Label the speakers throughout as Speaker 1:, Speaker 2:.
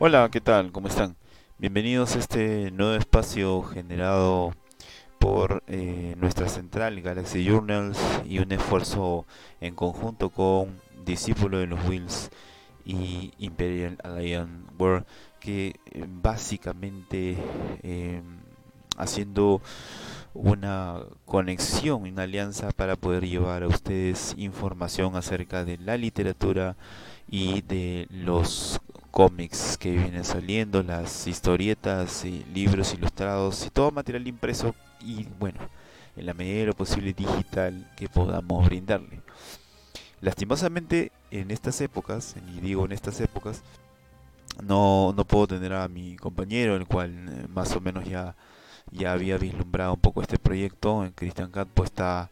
Speaker 1: Hola, ¿qué tal? ¿Cómo están? Bienvenidos a este nuevo espacio generado por eh, nuestra central Galaxy Journals y un esfuerzo en conjunto con Discípulo de los Wheels y Imperial Alliance World que eh, básicamente eh, haciendo una conexión, una alianza para poder llevar a ustedes información acerca de la literatura y de los cómics que vienen saliendo, las historietas, y libros ilustrados y todo material impreso y bueno, en la medida de lo posible digital que podamos brindarle. Lastimosamente en estas épocas, y digo en estas épocas, no, no puedo tener a mi compañero, el cual eh, más o menos ya, ya había vislumbrado un poco este proyecto. En Christian Cat pues está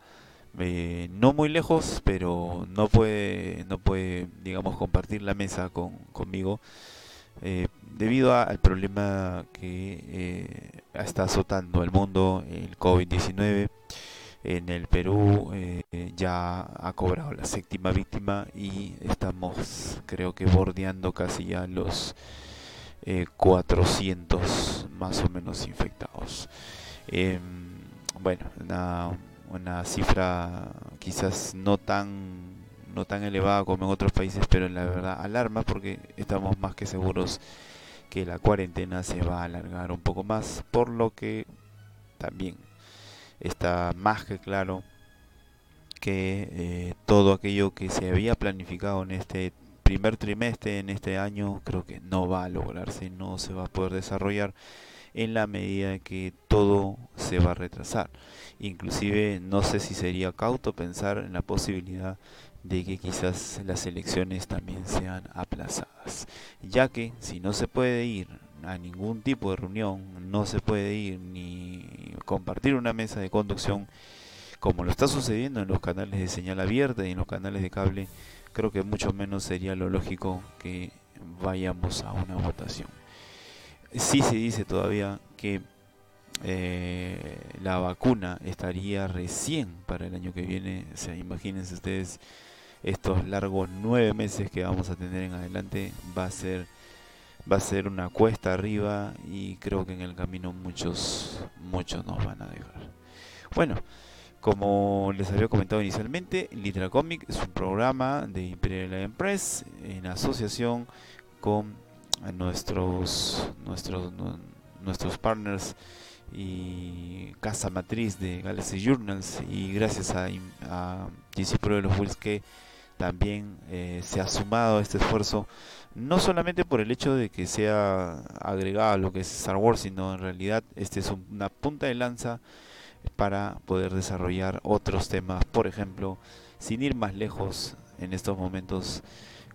Speaker 1: eh, no muy lejos, pero no puede, no puede, digamos, compartir la mesa con, conmigo eh, debido al problema que eh, está azotando el mundo, el COVID-19. En el Perú ya ha cobrado la séptima víctima y estamos, creo que, bordeando casi ya los 400 más o menos infectados. Em, bueno, nada una cifra quizás no tan no tan elevada como en otros países, pero la verdad alarma porque estamos más que seguros que la cuarentena se va a alargar un poco más, por lo que también está más que claro que eh, todo aquello que se había planificado en este primer trimestre, en este año, creo que no va a lograrse, no se va a poder desarrollar en la medida que todo se va a retrasar. Inclusive no sé si sería cauto pensar en la posibilidad de que quizás las elecciones también sean aplazadas, ya que si no se puede ir a ningún tipo de reunión, no se puede ir ni compartir una mesa de conducción, como lo está sucediendo en los canales de señal abierta y en los canales de cable, creo que mucho menos sería lo lógico que vayamos a una votación sí se dice todavía que eh, la vacuna estaría recién para el año que viene. O sea, imagínense ustedes estos largos nueve meses que vamos a tener en adelante. Va a ser va a ser una cuesta arriba y creo que en el camino muchos muchos nos van a dejar. Bueno, como les había comentado inicialmente, Litera Comic es un programa de Imperial Empress en asociación con nuestros, nuestros, nuestros partners y casa matriz de Galaxy Journals. Y gracias a, a Discípulo de los Wills que también eh, se ha sumado a este esfuerzo no solamente por el hecho de que sea agregado a lo que es Star Wars sino en realidad este es una punta de lanza para poder desarrollar otros temas. Por ejemplo sin ir más lejos en estos momentos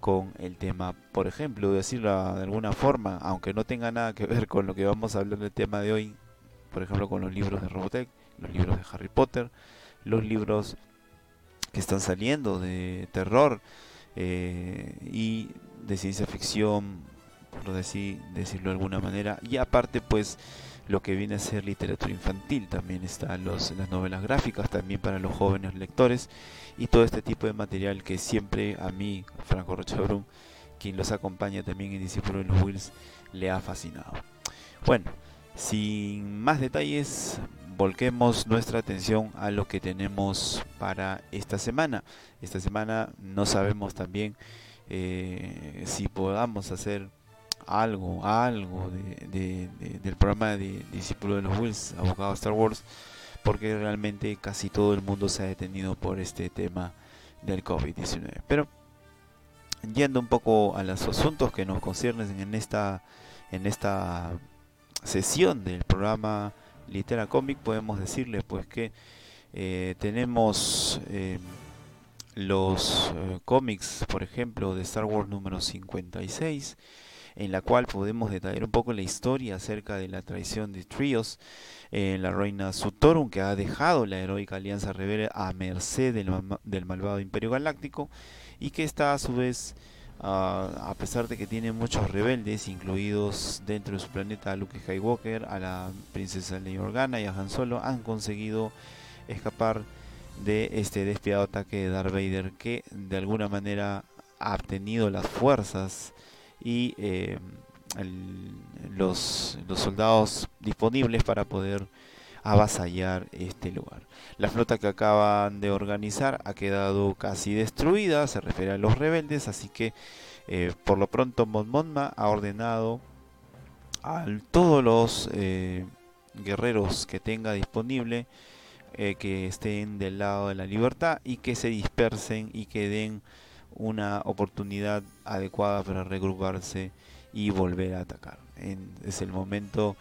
Speaker 1: con el tema, por ejemplo, decirlo de alguna forma, aunque no tenga nada que ver con lo que vamos a hablar del tema de hoy, por ejemplo, con los libros de Robotech, los libros de Harry Potter, los libros que están saliendo de terror eh, y de ciencia ficción, por decir, decirlo de alguna manera, y aparte pues lo que viene a ser literatura infantil, también están los, las novelas gráficas, también para los jóvenes lectores, y todo este tipo de material que siempre a mí, Franco Rochabrun, quien los acompaña también en Discípulo de los Wills, le ha fascinado. Bueno, sin más detalles, volquemos nuestra atención a lo que tenemos para esta semana. Esta semana no sabemos también eh, si podamos hacer algo, algo de, del programa de Discípulo de los Wills, abogado Star Wars, porque realmente casi todo el mundo se ha detenido por este tema del COVID-19. Pero yendo un poco a los asuntos que nos conciernen en esta, en esta sesión del programa Litera Comic, podemos decirles pues que eh, tenemos eh, los eh, cómics, por ejemplo, de Star Wars número 56, en la cual podemos detallar un poco la historia acerca de la traición de Trios, eh, la reina Sutorum, que ha dejado la heroica alianza rebelde a merced del, malvado Imperio Galáctico, y que está a su vez, ah, a pesar de que tiene muchos rebeldes, incluidos dentro de su planeta a Luke Skywalker, a la princesa Leia Organa y a Han Solo, han conseguido escapar de este despiadado ataque de Darth Vader que de alguna manera ha obtenido las fuerzas y eh, los, soldados disponibles para poder avasallar este lugar. La flota que acaban de organizar ha quedado casi destruida, se refiere a los rebeldes, así que eh, por lo pronto Mon ha ordenado a todos los eh, guerreros que tenga disponible que estén del lado de la libertad y que se dispersen y que den una oportunidad adecuada para regruparse y volver a atacar. es el momento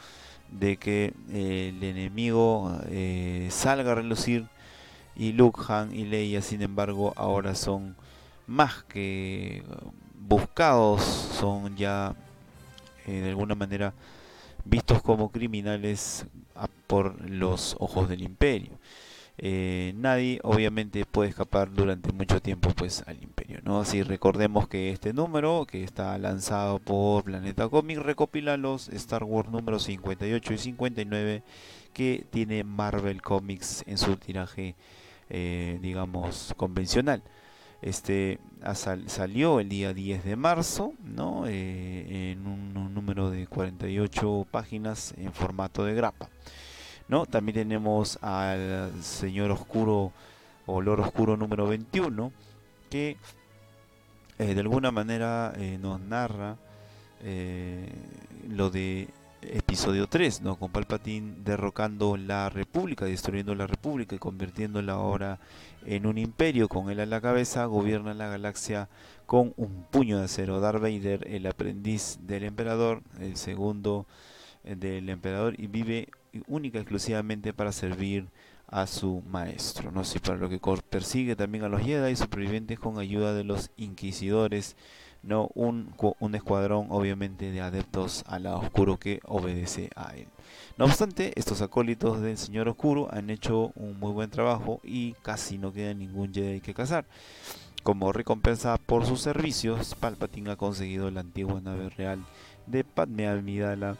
Speaker 1: de que eh, el enemigo eh, salga a relucir y Luke, Han y Leia sin embargo ahora son más que buscados, son ya eh, de alguna manera vistos como criminales por los ojos del imperio. Nadie obviamente puede escapar durante mucho tiempo pues al imperio no así recordemos que este número que está lanzado por Planeta Comic recopila los Star Wars números 58 y 59 que tiene Marvel Comics en su tiraje eh, digamos convencional este salió el día 10 de marzo ¿no? Eh, en un número de 48 páginas en formato de grapa ¿no? También tenemos al Señor Oscuro o Loro Oscuro número 21, que eh, de alguna manera eh, nos narra eh, lo de episodio 3, ¿no? con Palpatine derrocando la República, destruyendo la República y convirtiéndola ahora en un imperio con él a la cabeza, gobierna la galaxia con un puño de acero. Darth Vader, el aprendiz del emperador, el segundo del emperador, y vive única exclusivamente para servir a su maestro, no sé para lo que persigue también a los Jedi supervivientes con ayuda de los inquisidores, no un, escuadrón obviamente de adeptos al lado oscuro que obedece a él. No obstante, estos acólitos del Señor Oscuro han hecho un muy buen trabajo y casi no queda ningún Jedi que cazar. Como recompensa por sus servicios, Palpatine ha conseguido la antigua nave real de Padme Amidala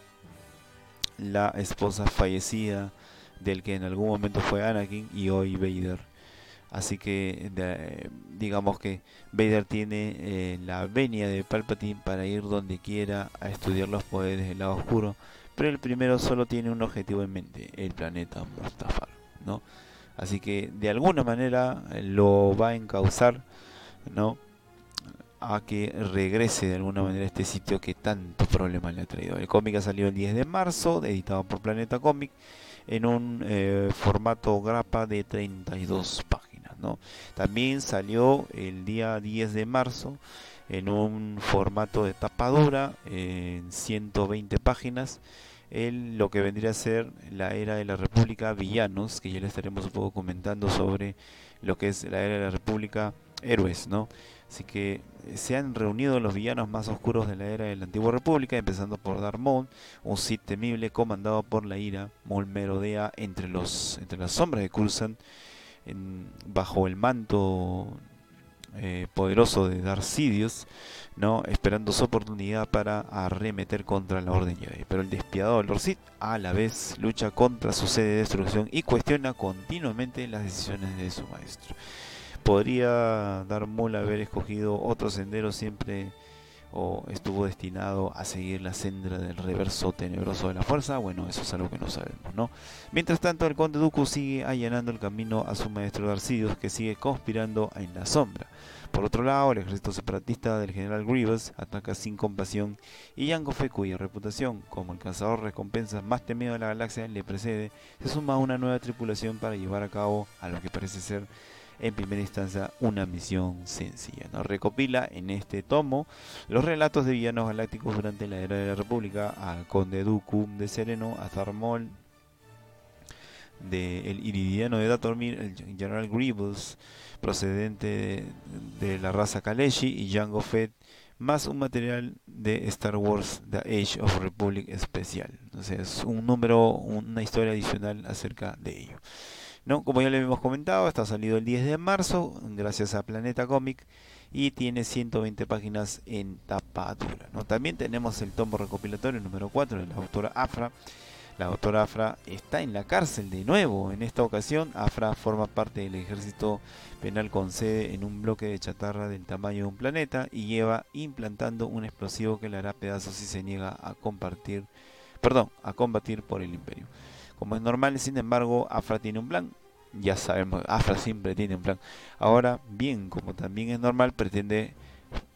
Speaker 1: la esposa fallecida del que en algún momento fue Anakin y hoy Vader. Así que digamos que Vader tiene eh, la venia de Palpatine para ir donde quiera a estudiar los poderes del lado oscuro, pero el primero solo tiene un objetivo en mente, el planeta Mustafar, ¿no? Así que de alguna manera lo va a encauzar, ¿no? a que regrese de alguna manera a este sitio que tantos problemas le ha traído. El cómic ha salido el 10 de marzo, editado por Planeta Comic, en un eh, formato grapa de 32 páginas. ¿no? También salió el día 10 de marzo en un formato de tapadura en 120 páginas el, lo que vendría a ser la era de la República Villanos, que ya le estaremos un poco comentando sobre lo que es la era de la República Héroes, ¿no? Así que eh, se han reunido los villanos más oscuros de la era de la antigua república, empezando por Maul, un Sith temible comandado por la ira. Maul merodea entre, los, entre las sombras de Coulson, bajo el manto eh, poderoso de Darth Sidious, ¿no? esperando su oportunidad para arremeter contra la Orden Jedi. Pero el despiadado Lord Sith a la vez lucha contra su sede de destrucción y cuestiona continuamente las decisiones de su maestro podría dar mula haber escogido otro sendero siempre o estuvo destinado a seguir la senda del reverso tenebroso de la fuerza, bueno, eso es algo que no sabemos, ¿no? Mientras tanto, el conde Dooku sigue allanando el camino a su maestro Darcidius, que sigue conspirando en la sombra. Por otro lado, el ejército separatista del general Grievous ataca sin compasión y Jango Fett, cuya reputación como el cazador recompensa más temido de la galaxia le precede, se suma a una nueva tripulación para llevar a cabo a lo que parece ser en primera instancia una misión sencilla. Nos recopila en este tomo los relatos de villanos galácticos durante la era de la República, a Conde Dooku de Sereno, a Zarmol, de el Iridiano de Datormir, el General Grievous, procedente de, la raza Kaleshi, y Jango Fett, más un material de Star Wars The Age of Republic especial. Entonces, un número, una historia adicional acerca de ello. ¿No? Como ya le hemos comentado, está salido el 10 de marzo, gracias a Planeta Comic, y tiene 120 páginas en tapa dura. También tenemos el tomo recopilatorio número 4 de la autora Afra, la doctora Afra está en la cárcel de nuevo. En esta ocasión, Afra forma parte del ejército penal con sede en un bloque de chatarra del tamaño de un planeta y lleva implantando un explosivo que le hará pedazos si se niega a compartir, perdón, a combatir por el imperio. Como es normal, sin embargo, Afra tiene un plan. Ya sabemos, Afra siempre tiene un plan. Ahora, bien, como también es normal, pretende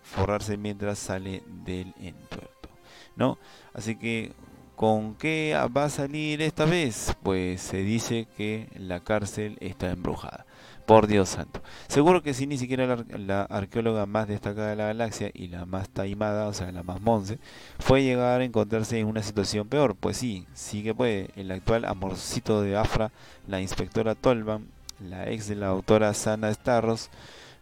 Speaker 1: forrarse mientras sale del entuerto. ¿No? Así que ¿Con qué va a salir esta vez? Pues se dice que la cárcel está embrujada. Por Dios santo. Seguro que si ni siquiera la, arqueóloga más destacada de la galaxia y la más taimada, o sea, la más monce, fue llegar a encontrarse en una situación peor. Pues sí, sí que puede. El actual amorcito de Afra, la inspectora Tolban, la ex de la autora Sana Starros,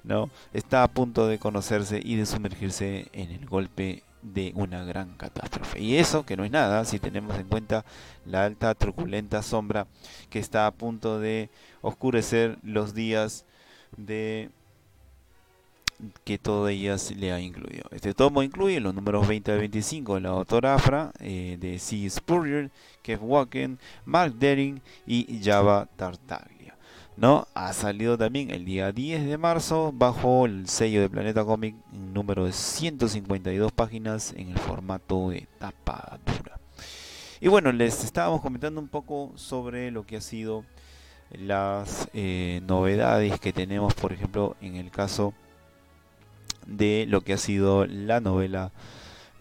Speaker 1: ¿no? está a punto de conocerse y de sumergirse en el golpe de una gran catástrofe. Y eso, que no es nada, si tenemos en cuenta la alta truculenta sombra que está a punto de oscurecer los días de que todo ellas le ha incluido. Este tomo incluye los números 20 al 25 de la autora Afra, eh, de C. Spurrier, Kev Walken, Mark Dering y Java Tartaglia. ¿No? Ha salido también el día 10 de marzo bajo el sello de Planeta Comic, número de 152 páginas en el formato de tapa dura. Y bueno, les estábamos comentando un poco sobre lo que ha sido las eh, novedades que tenemos, por ejemplo, en el caso de lo que ha sido la novela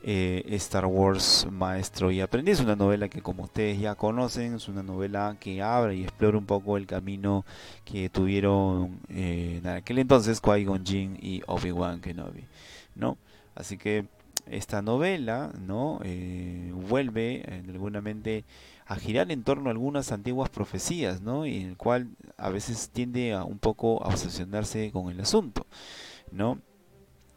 Speaker 1: eh, Star Wars Maestro y Aprendiz, una novela que como ustedes ya conocen, es una novela que abre y explora un poco el camino que tuvieron eh, en aquel entonces Qui-Gon y Obi-Wan Kenobi, ¿no? Así que esta novela, ¿no? Eh, vuelve de alguna mente a girar en torno a algunas antiguas profecías, ¿no? Y en el cual a veces tiende a un poco a obsesionarse con el asunto, ¿no?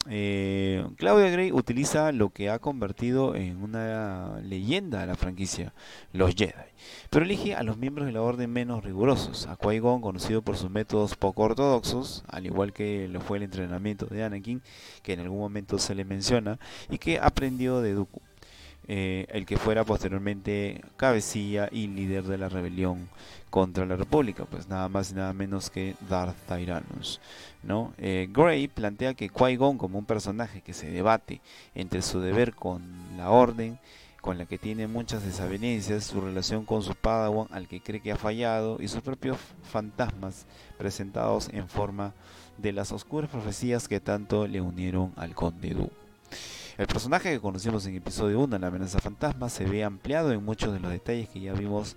Speaker 1: Eh, Claudia Gray utiliza lo que ha convertido en una leyenda a la franquicia, los Jedi, pero elige a los miembros de la orden menos rigurosos, a Qui-Gon conocido por sus métodos poco ortodoxos, al igual que lo fue el entrenamiento de Anakin, que en algún momento se le menciona, y que aprendió de Dooku. Eh, el que fuera posteriormente cabecilla y líder de la rebelión contra la República, pues nada más y nada menos que Darth Tyrannus. ¿no? Eh, Gray plantea que Qui-Gon como un personaje que se debate entre su deber con la Orden, con la que tiene muchas desavenencias, su relación con su Padawan al que cree que ha fallado y sus propios fantasmas presentados en forma de las oscuras profecías que tanto le unieron al Conde Dooku. El personaje que conocimos en episodio 1, la amenaza fantasma, se ve ampliado en muchos de los detalles que ya vimos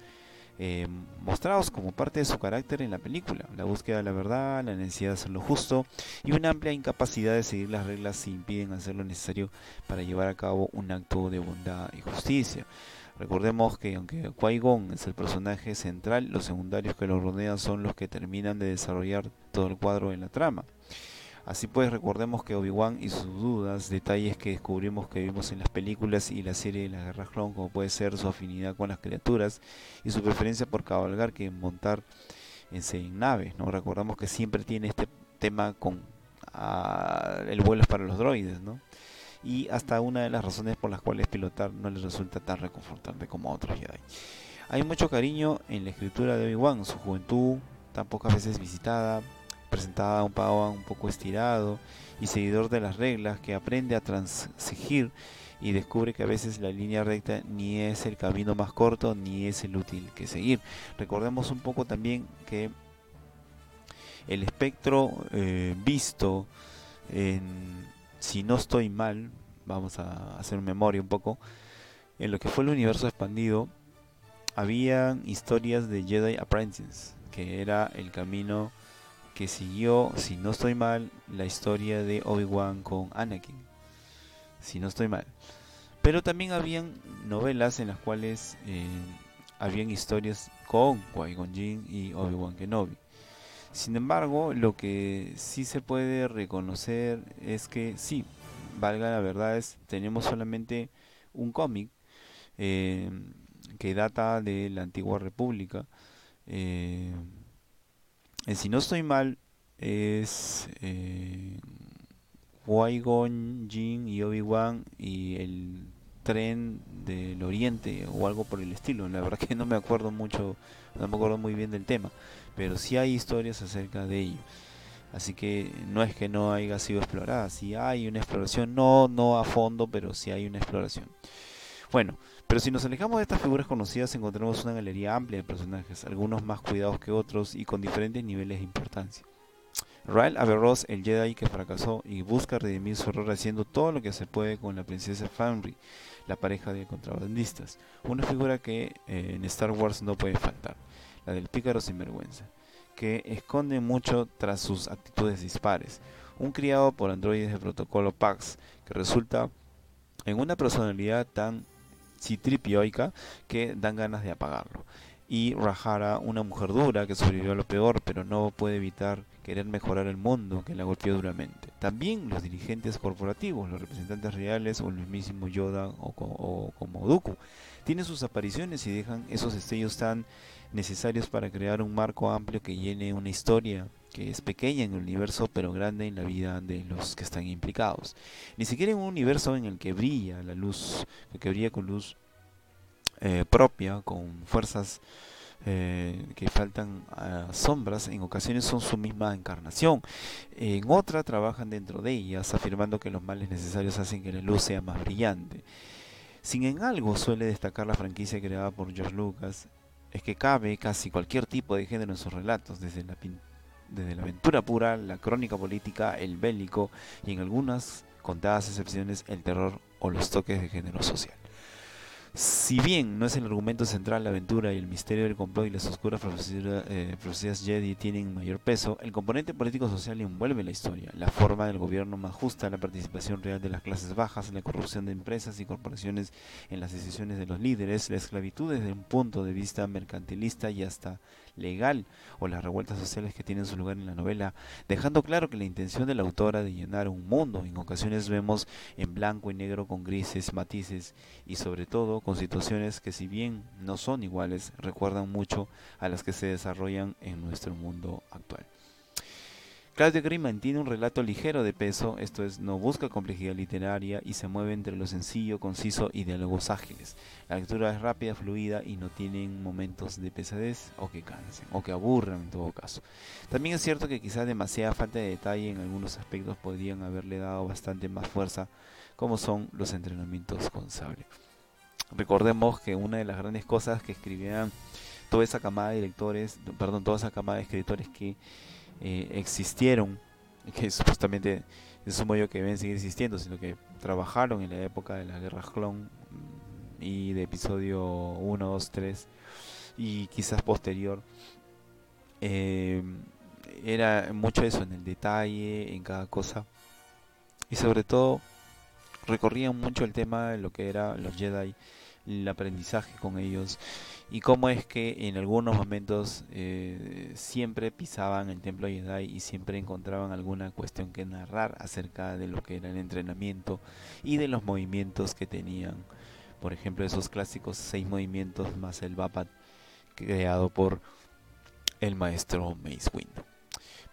Speaker 1: eh, mostrados como parte de su carácter en la película. La búsqueda de la verdad, la necesidad de hacer lo justo y una amplia incapacidad de seguir las reglas si impiden hacer lo necesario para llevar a cabo un acto de bondad y justicia. Recordemos que aunque Qui-Gon es el personaje central, los secundarios que lo rodean son los que terminan de desarrollar todo el cuadro en la trama. Así pues, recordemos que Obi-Wan y sus dudas, detalles que descubrimos que vimos en las películas y la serie de la Guerra Clon, como puede ser su afinidad con las criaturas y su preferencia por cabalgar que montar en, naves. ¿no? Recordamos que siempre tiene este tema con ah, el vuelo para los droides, ¿no? Y hasta una de las razones por las cuales pilotar no les resulta tan reconfortante como a otros Jedi. Hay mucho cariño en la escritura de Obi-Wan, su juventud, tan pocas veces visitada, presentada a un Padawan un poco estirado y seguidor de las reglas que aprende a transigir y descubre que a veces la línea recta ni es el camino más corto ni es el útil que seguir. Recordemos un poco también que el espectro eh, visto en, si no estoy mal, vamos a hacer memoria un poco, en lo que fue el universo expandido, había historias de Jedi Apprentices, que era el camino que siguió, si no estoy mal, la historia de Obi-Wan con Anakin. Si no estoy mal. Pero también habían novelas en las cuales eh, habían historias con Qui-Gon Jinn y Obi-Wan Kenobi. Sin embargo, lo que sí se puede reconocer es que sí, valga la verdad, es tenemos solamente un cómic eh, que data de la antigua república. Eh, si no estoy mal, es eh, Jin y Obi-Wan y el tren del oriente o algo por el estilo. La verdad que no me acuerdo mucho, no me acuerdo muy bien del tema, pero sí hay historias acerca de ello. Así que no es que no haya sido explorada, sí hay una exploración, no, no a fondo, pero sí hay una exploración. Bueno, pero si nos alejamos de estas figuras conocidas encontramos una galería amplia de personajes, algunos más cuidados que otros y con diferentes niveles de importancia. Ryle Averroes, el Jedi que fracasó y busca redimir su error haciendo todo lo que se puede con la princesa Fanry, la pareja de contrabandistas. Una figura que eh, en Star Wars no puede faltar, la del pícaro sinvergüenza, que esconde mucho tras sus actitudes dispares. Un criado por androides de protocolo PAX que resulta en una personalidad tan citripioica que dan ganas de apagarlo. Y Rahara, una mujer dura que sobrevivió a lo peor, pero no puede evitar querer mejorar el mundo que la golpeó duramente. También los dirigentes corporativos, los representantes reales o el mismísimo Yoda o, como Dooku, tienen sus apariciones y dejan esos destellos tan necesarios para crear un marco amplio que llene una historia que es pequeña en el universo pero grande en la vida de los que están implicados. Ni siquiera en un universo en el que brilla la luz, que brilla con luz eh, propia, con fuerzas eh, que faltan sombras, en ocasiones son su misma encarnación. En otra trabajan dentro de ellas, afirmando que los males necesarios hacen que la luz sea más brillante. Sin en algo suele destacar la franquicia creada por George Lucas, es que cabe casi cualquier tipo de género en sus relatos, desde la, desde la aventura pura, la crónica política, el bélico y en algunas contadas excepciones el terror o los toques de género social. Si bien no es el argumento central la aventura y el misterio del complot y las oscuras eh, profecías, Jedi tienen mayor peso, el componente político-social envuelve la historia, la forma del gobierno más justa, la participación real de las clases bajas, la corrupción de empresas y corporaciones en las decisiones de los líderes, la esclavitud desde un punto de vista mercantilista y hasta legal o las revueltas sociales que tienen su lugar en la novela, dejando claro que la intención de la autora de llenar un mundo, en ocasiones vemos en blanco y negro con grises, matices y sobre todo con situaciones que si bien no son iguales, recuerdan mucho a las que se desarrollan en nuestro mundo actual. Claudio Gray mantiene un relato ligero de peso, esto es, no busca complejidad literaria y se mueve entre lo sencillo, conciso y diálogos ágiles. La lectura es rápida, fluida y no tienen momentos de pesadez o que cansen, o que aburran en todo caso. También es cierto que quizás demasiada falta de detalle en algunos aspectos podrían haberle dado bastante más fuerza, como son los entrenamientos con sable. Recordemos que una de las grandes cosas que escribían toda esa camada de directores, perdón, toda esa camada de escritores que eh, existieron, que supuestamente sumo yo que deben seguir existiendo, sino que trabajaron en la época de la guerra clon mm, y de episodio 1, 2, 3 y quizás posterior. Eh, era mucho eso en el detalle, en cada cosa. Y sobre todo recorrían mucho el tema de lo que era los Jedi, el aprendizaje con ellos y cómo es que en algunos momentos eh, siempre pisaban el templo Jedi y siempre encontraban alguna cuestión que narrar acerca de lo que era el entrenamiento y de los movimientos que tenían. Por ejemplo, esos clásicos seis movimientos más el Vapat creado por el maestro Mace Windu.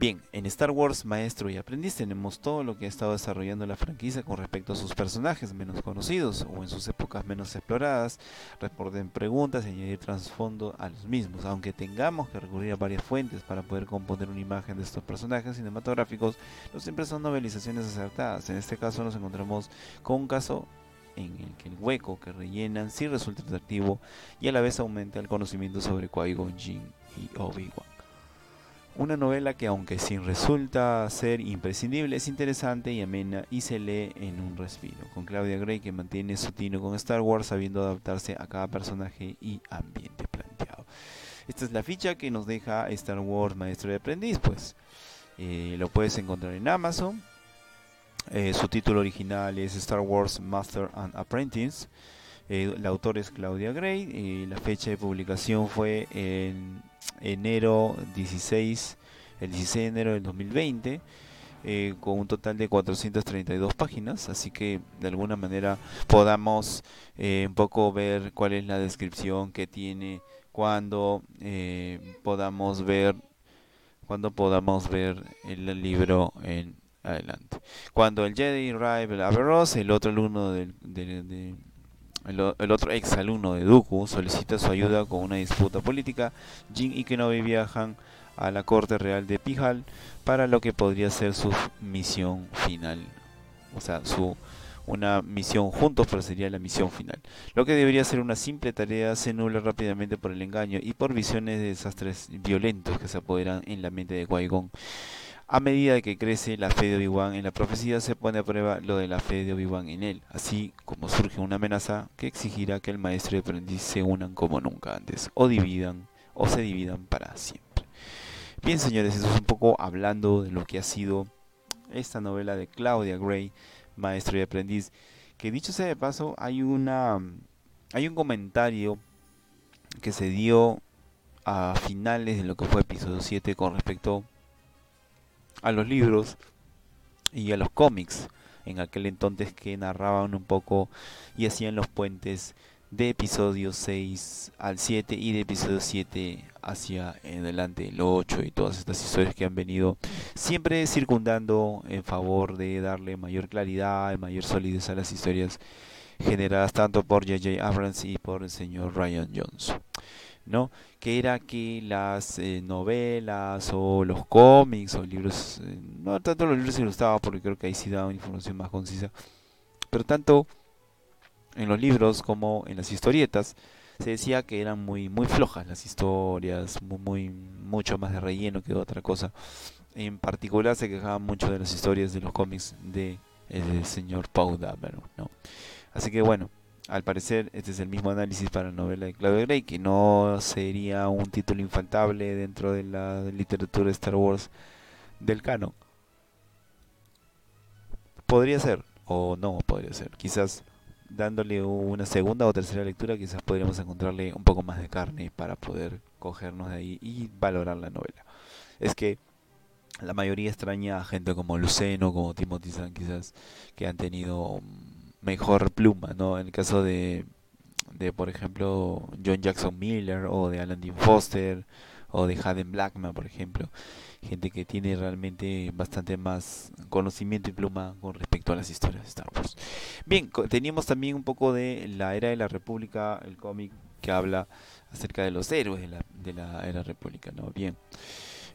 Speaker 1: Bien, en Star Wars Maestro y Aprendiz tenemos todo lo que ha estado desarrollando la franquicia con respecto a sus personajes menos conocidos o en sus épocas menos exploradas, responder preguntas y añadir trasfondo a los mismos. Aunque tengamos que recurrir a varias fuentes para poder componer una imagen de estos personajes cinematográficos, no siempre son novelizaciones acertadas. En este caso nos encontramos con un caso en el que el hueco que rellenan sí resulta atractivo y a la vez aumenta el conocimiento sobre Qui-Gon Jinn y Obi-Wan. Una novela que aunque sin resulta ser imprescindible, es interesante y amena y se lee en un respiro, con Claudia Gray que mantiene su tino con Star Wars sabiendo adaptarse a cada personaje y ambiente planteado. Esta es la ficha que nos deja Star Wars Maestro de Aprendiz, pues eh, lo puedes encontrar en Amazon. Eh, su título original es Star Wars Master and Apprentice. Eh, la autora es Claudia Gray la fecha de publicación fue en enero 16, el 16 de enero del 2020, eh, con un total de 432 páginas, así que de alguna manera podamos eh, un poco ver cuál es la descripción que tiene cuando eh, podamos ver cuando podamos ver el libro en adelante. Cuando el Jedi Rival Averroes, el otro alumno del, el, otro ex alumno de Dooku, solicita su ayuda con una disputa política. Jin y Kenobi viajan a la corte real de Pijal para lo que podría ser su misión final. O sea, su una misión juntos, pero sería la misión final. Lo que debería ser una simple tarea se nula rápidamente por el engaño y por visiones de desastres violentos que se apoderan en la mente de Qui-Gon. A medida que crece la fe de Obi-Wan en la profecía, se pone a prueba lo de la fe de Obi-Wan en él, así como surge una amenaza que exigirá que el maestro y el aprendiz se unan como nunca antes, o dividan, o se dividan para siempre. Bien, señores, eso es un poco hablando de lo que ha sido esta novela de Claudia Gray, maestro y aprendiz. Que dicho sea de paso, hay una hay un comentario que se dio a finales de lo que fue episodio 7 con respecto a los libros y a los cómics en aquel entonces que narraban un poco y hacían los puentes de episodio 6 al 7 y de episodio 7 hacia adelante el 8 y todas estas historias que han venido siempre circundando en favor de darle mayor claridad mayor solidez a las historias generadas tanto por J.J. Abrams y por el señor Ryan Jones. ¿no? Que era que las eh, novelas o los cómics o libros, eh, no tanto los libros ilustrados porque creo que ahí sí daban información más concisa, pero tanto en los libros como en las historietas se decía que eran muy muy flojas las historias, muy, mucho más de relleno que otra cosa. En particular se quejaban mucho de las historias de los cómics de el señor Paul Dameron, ¿no? Así que bueno, al parecer este es el mismo análisis para la novela de Claudia Gray, que no sería un título infaltable dentro de la literatura de Star Wars del canon. Podría ser, o no podría ser. Quizás dándole una segunda o tercera lectura, quizás podríamos encontrarle un poco más de carne para poder cogernos de ahí y valorar la novela. Es que la mayoría extraña a gente como Luceno, como Timothy Zahn, quizás, que han tenido mejor pluma, ¿no? En el caso de, de por ejemplo, John Jackson Miller o de Alan Dean Foster o de Haden Blackman, por ejemplo gente que tiene realmente bastante más conocimiento y pluma con respecto a las historias de Star Wars. Bien, teníamos también un poco de la era de la República, el cómic que habla acerca de los héroes de la, de la era República, ¿no? Bien.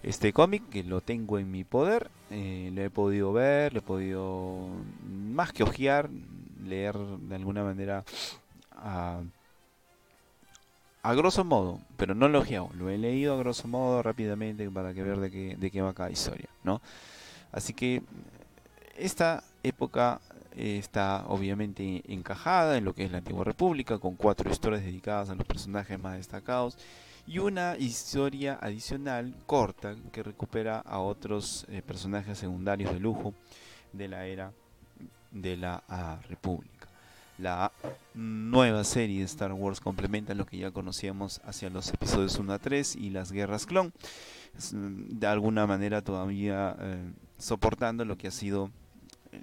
Speaker 1: Este cómic que lo tengo en mi poder, eh, lo he podido ver, lo he podido más que ojear, leer de alguna manera a a grosso modo, pero no lo lo he leído a grosso modo rápidamente para que ver de qué, de qué va cada historia, ¿no? Así que esta época está obviamente encajada en lo que es la antigua república, con cuatro historias dedicadas a los personajes más destacados y una historia adicional corta que recupera a otros eh, personajes secundarios de lujo de la era de la república. La nueva serie de Star Wars complementa lo que ya conocíamos hacia los episodios 1 a 3 y las guerras clon, de alguna manera todavía eh, soportando lo que ha sido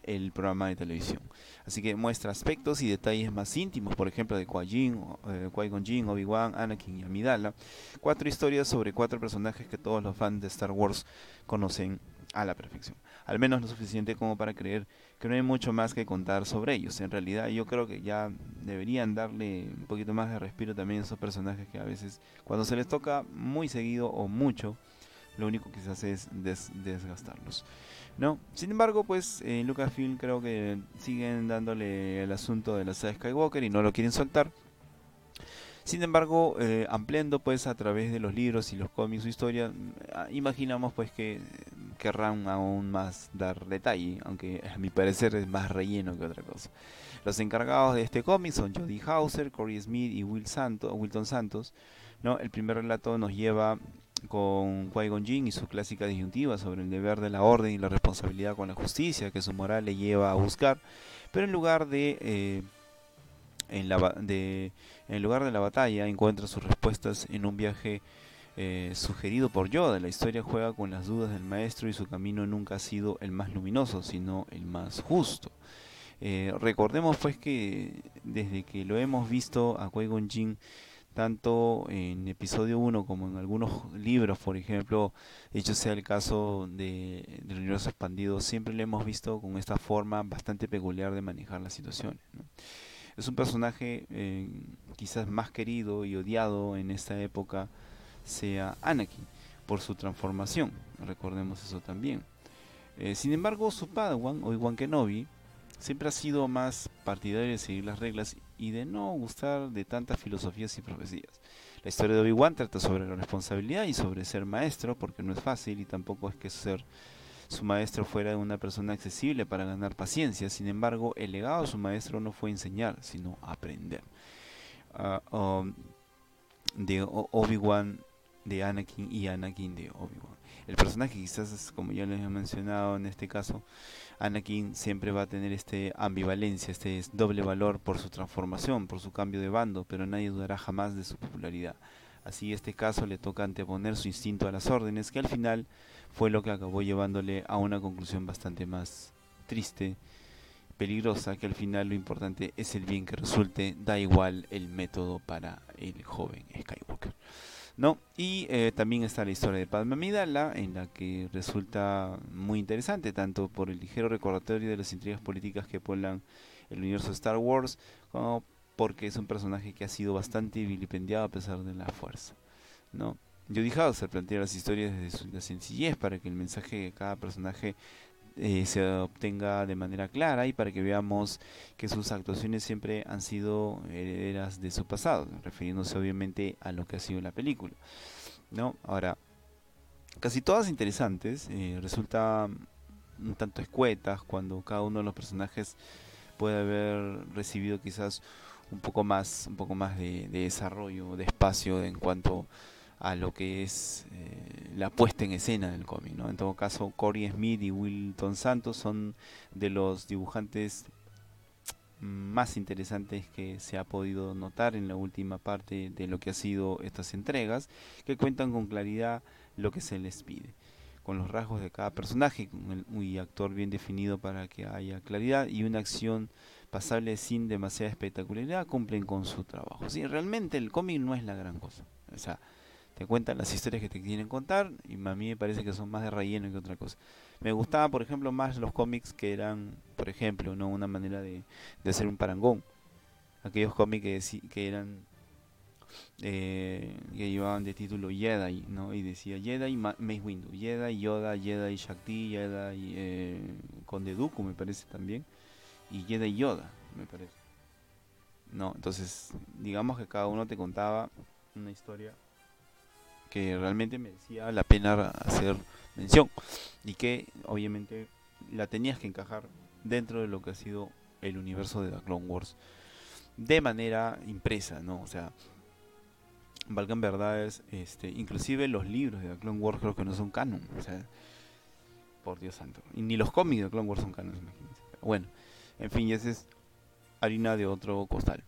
Speaker 1: el programa de televisión. Así que muestra aspectos y detalles más íntimos, por ejemplo, de eh, Qui-Gon Jinn, Obi-Wan, Anakin y Amidala. Cuatro historias sobre cuatro personajes que todos los fans de Star Wars conocen a la perfección. Al menos lo suficiente como para creer que no hay mucho más que contar sobre ellos. En realidad yo creo que ya deberían darle un poquito más de respiro también a esos personajes que a veces cuando se les toca muy seguido o mucho, lo único que se hace es desgastarlos. ¿no? Sin embargo, pues en Lucasfilm creo que siguen dándole el asunto de la saga Skywalker y no lo quieren soltar. Sin embargo, eh, ampliando pues a través de los libros y los cómics su historia, mm, imaginamos pues que querrán aún más dar detalle, aunque a mi parecer es más relleno que otra cosa. Los encargados de este cómic son Jody Hauser, Corey Smith y Will Santos, Wilton Santos. ¿no? El primer relato nos lleva con Qui-Gon Jinn y su clásica disyuntiva sobre el deber de la orden y la responsabilidad con la justicia que su moral le lleva a buscar, pero en lugar de eh, en, la, de, en lugar de la batalla encuentra sus respuestas en un viaje eh, sugerido por Yoda. La historia juega con las dudas del maestro y su camino nunca ha sido el más luminoso, sino el más justo. Eh, recordemos pues que desde que lo hemos visto a Qui-Gon Jinn tanto en episodio 1 como en algunos libros, por ejemplo, hecho sea el caso de, del universo expandido, siempre lo hemos visto con esta forma bastante peculiar de manejar las situaciones. Es un personaje eh, quizás más querido y odiado en esta época sea Anakin por su transformación, recordemos eso también. Eh, sin embargo, su Padawan, Obi-Wan Kenobi, siempre ha sido más partidario de seguir las reglas y de no gustar de tantas filosofías y profecías. La historia de Obi-Wan trata sobre la responsabilidad y sobre ser maestro, porque no es fácil y tampoco es que ser su maestro fuera una persona accesible para ganar paciencia. Sin embargo, el legado de su maestro no fue enseñar, sino aprender. Ah, um, de Obi-Wan de Anakin y Anakin de Obi-Wan. El personaje quizás, como ya les he mencionado en este caso, Anakin siempre va a tener este ambivalencia, este doble valor por su transformación, por su cambio de bando, pero nadie dudará jamás de su popularidad. Así este caso le toca anteponer su instinto a las órdenes, que al final fue lo que acabó llevándole a una conclusión bastante más triste, peligrosa, que al final lo importante es el bien que resulte, da igual el método para el joven Skywalker. ¿no? Y eh, también está la historia de Padma Amidala, en la que resulta muy interesante, tanto por el ligero recordatorio de las intrigas políticas que pueblan el universo de Star Wars, como porque es un personaje que ha sido bastante vilipendiado a pesar de la fuerza, ¿no? Dije se plantea las historias desde su, la sencillez para que el mensaje de cada personaje eh, se obtenga de manera clara y para que veamos que sus actuaciones siempre han sido herederas de su pasado, refiriéndose obviamente a lo que ha sido la película. ¿no? Ahora, casi todas interesantes, eh, resulta un tanto escuetas cuando cada uno de los personajes puede haber recibido quizás un poco más, un poco más de, de desarrollo, de espacio en cuanto a lo que es eh, la puesta en escena del cómic. En todo caso, Corey Smith y Wilton Santos son de los dibujantes más interesantes que se ha podido notar en la última parte de lo que ha sido estas entregas, que cuentan con claridad lo que se les pide, con los rasgos de cada personaje, muy actor bien definido para que haya claridad y una acción pasable sin demasiada espectacularidad, cumplen con su trabajo. Sí, realmente el cómic no es la gran cosa. O sea, te cuentan las historias que te quieren contar y a mí me parece que son más de relleno que otra cosa. Me gustaban, por ejemplo, más los cómics que eran, por ejemplo, no una manera de, hacer un parangón. Aquellos cómics que, que eran eh, que llevaban de título Jedi, ¿no? Y decía Jedi Mace Windu, Jedi Yoda, Jedi Shakti, Jedi eh, Conde Dooku, me parece también, y Jedi Yoda, me parece. No, entonces, digamos que cada uno te contaba una historia que realmente merecía la pena hacer mención y que obviamente la tenías que encajar dentro de lo que ha sido el universo de The Clone Wars de manera impresa, ¿no? O sea, valgan verdades, este, inclusive los libros de The Clone Wars creo que no son canon, o sea, por Dios santo, y ni los cómics de The Clone Wars son canon, imagínense. bueno, en fin, esa es harina de otro costal,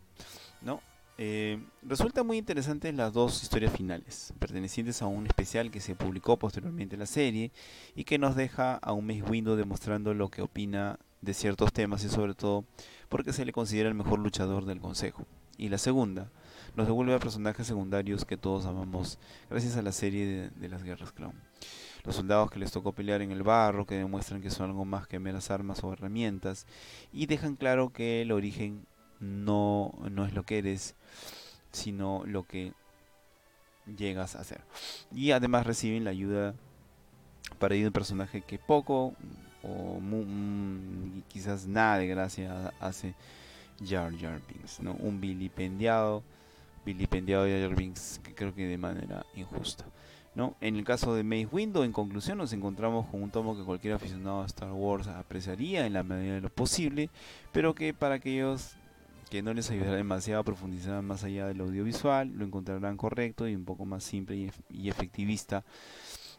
Speaker 1: ¿no? Eh, resulta muy interesante las dos historias finales, pertenecientes a un especial que se publicó posteriormente en la serie y que nos deja a un Mace Windu demostrando lo que opina de ciertos temas y sobre todo porque se le considera el mejor luchador del consejo. Y la segunda, nos devuelve a personajes secundarios que todos amamos gracias a la serie de, de las guerras clown. Los soldados que les tocó pelear en el barro, que demuestran que son algo más que meras armas o herramientas, y dejan claro que el origen no, no es lo que eres, sino lo que llegas a ser. Y además reciben la ayuda para ir un personaje que poco o mm, quizás nada de gracia hace Jar Jar Binks, ¿no? Un vilipendiado, vilipendiado de Jar Jar Binks que creo que de manera injusta. ¿no? En el caso de Mace Window, en conclusión, nos encontramos con un tomo que cualquier aficionado a Star Wars apreciaría en la medida de lo posible, pero que para aquellos que no les ayudará demasiado a profundizar más allá del audiovisual, lo encontrarán correcto y un poco más simple y, efectivista.